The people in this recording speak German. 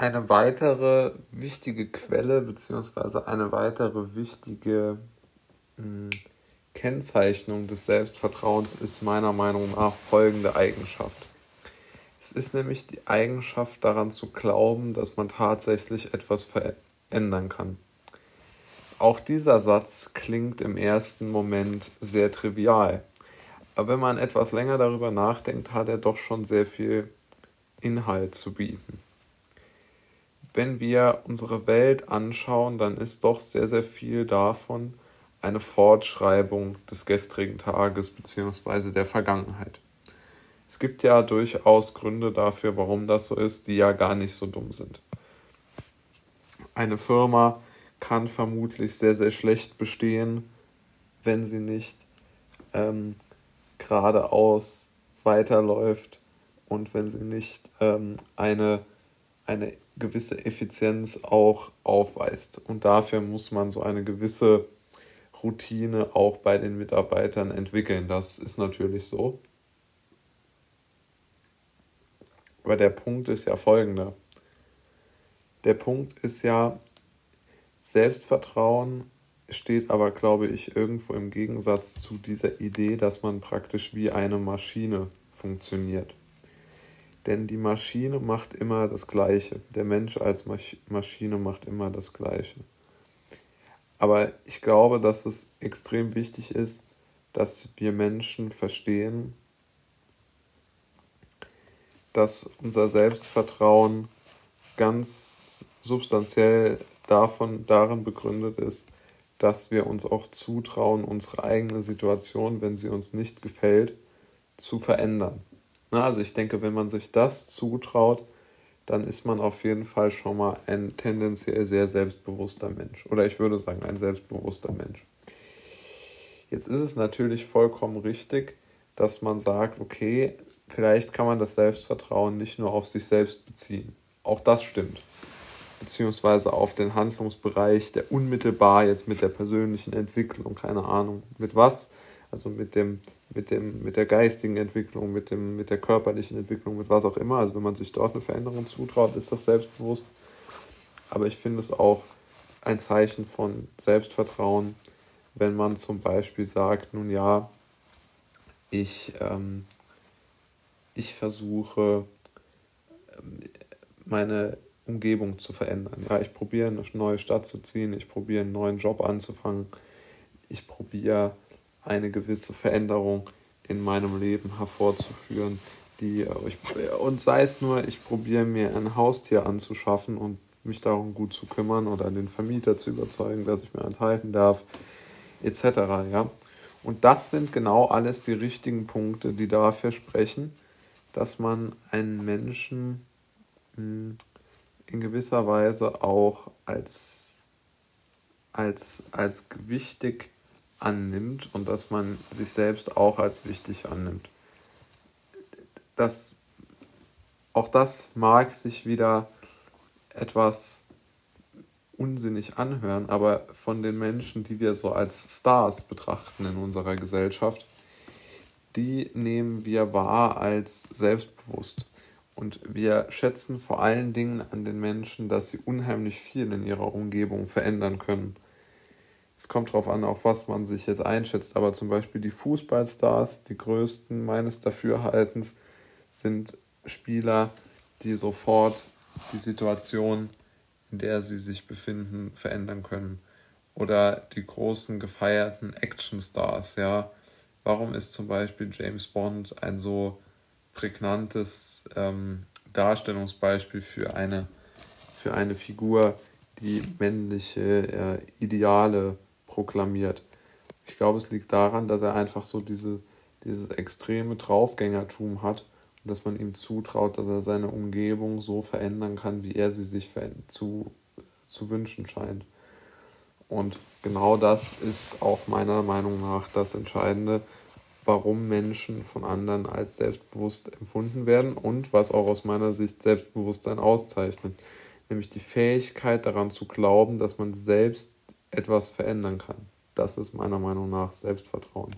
eine weitere wichtige Quelle beziehungsweise eine weitere wichtige hm, Kennzeichnung des Selbstvertrauens ist meiner Meinung nach folgende Eigenschaft. Es ist nämlich die Eigenschaft daran zu glauben, dass man tatsächlich etwas verändern kann. Auch dieser Satz klingt im ersten Moment sehr trivial, aber wenn man etwas länger darüber nachdenkt, hat er doch schon sehr viel Inhalt zu bieten. Wenn wir unsere Welt anschauen, dann ist doch sehr, sehr viel davon eine Fortschreibung des gestrigen Tages bzw. der Vergangenheit. Es gibt ja durchaus Gründe dafür, warum das so ist, die ja gar nicht so dumm sind. Eine Firma kann vermutlich sehr, sehr schlecht bestehen, wenn sie nicht ähm, geradeaus weiterläuft und wenn sie nicht ähm, eine, eine gewisse Effizienz auch aufweist. Und dafür muss man so eine gewisse Routine auch bei den Mitarbeitern entwickeln. Das ist natürlich so. Aber der Punkt ist ja folgender. Der Punkt ist ja, Selbstvertrauen steht aber, glaube ich, irgendwo im Gegensatz zu dieser Idee, dass man praktisch wie eine Maschine funktioniert. Denn die Maschine macht immer das Gleiche. Der Mensch als Maschine macht immer das Gleiche. Aber ich glaube, dass es extrem wichtig ist, dass wir Menschen verstehen, dass unser Selbstvertrauen ganz substanziell davon darin begründet ist, dass wir uns auch zutrauen, unsere eigene Situation, wenn sie uns nicht gefällt, zu verändern. Also ich denke, wenn man sich das zutraut, dann ist man auf jeden Fall schon mal ein tendenziell sehr selbstbewusster Mensch. Oder ich würde sagen, ein selbstbewusster Mensch. Jetzt ist es natürlich vollkommen richtig, dass man sagt, okay, vielleicht kann man das Selbstvertrauen nicht nur auf sich selbst beziehen. Auch das stimmt. Beziehungsweise auf den Handlungsbereich, der unmittelbar jetzt mit der persönlichen Entwicklung, keine Ahnung, mit was, also mit dem, mit dem, mit der geistigen Entwicklung, mit dem, mit der körperlichen Entwicklung, mit was auch immer. Also wenn man sich dort eine Veränderung zutraut, ist das selbstbewusst. Aber ich finde es auch ein Zeichen von Selbstvertrauen, wenn man zum Beispiel sagt, nun ja, ich ähm, ich versuche, ähm, meine Umgebung zu verändern. Ja, ich probiere eine neue Stadt zu ziehen, ich probiere einen neuen Job anzufangen, ich probiere eine gewisse Veränderung in meinem Leben hervorzuführen, die äh, ich, und sei es nur, ich probiere mir ein Haustier anzuschaffen und mich darum gut zu kümmern oder den Vermieter zu überzeugen, dass ich mir eins halten darf, etc. Ja? Und das sind genau alles die richtigen Punkte, die dafür sprechen, dass man einen Menschen hm, in gewisser Weise auch als, als, als wichtig annimmt und dass man sich selbst auch als wichtig annimmt. Das, auch das mag sich wieder etwas unsinnig anhören, aber von den Menschen, die wir so als Stars betrachten in unserer Gesellschaft, die nehmen wir wahr als selbstbewusst. Und wir schätzen vor allen Dingen an den Menschen, dass sie unheimlich viel in ihrer Umgebung verändern können. Es kommt darauf an, auf was man sich jetzt einschätzt, aber zum Beispiel die Fußballstars, die größten meines Dafürhaltens, sind Spieler, die sofort die Situation, in der sie sich befinden, verändern können. Oder die großen gefeierten Actionstars, ja, warum ist zum Beispiel James Bond ein so prägnantes ähm, Darstellungsbeispiel für eine, für eine Figur, die männliche äh, Ideale proklamiert. Ich glaube, es liegt daran, dass er einfach so diese, dieses extreme Draufgängertum hat und dass man ihm zutraut, dass er seine Umgebung so verändern kann, wie er sie sich zu, zu wünschen scheint. Und genau das ist auch meiner Meinung nach das Entscheidende, warum Menschen von anderen als selbstbewusst empfunden werden und was auch aus meiner Sicht Selbstbewusstsein auszeichnet. Nämlich die Fähigkeit daran zu glauben, dass man selbst etwas verändern kann. Das ist meiner Meinung nach Selbstvertrauen.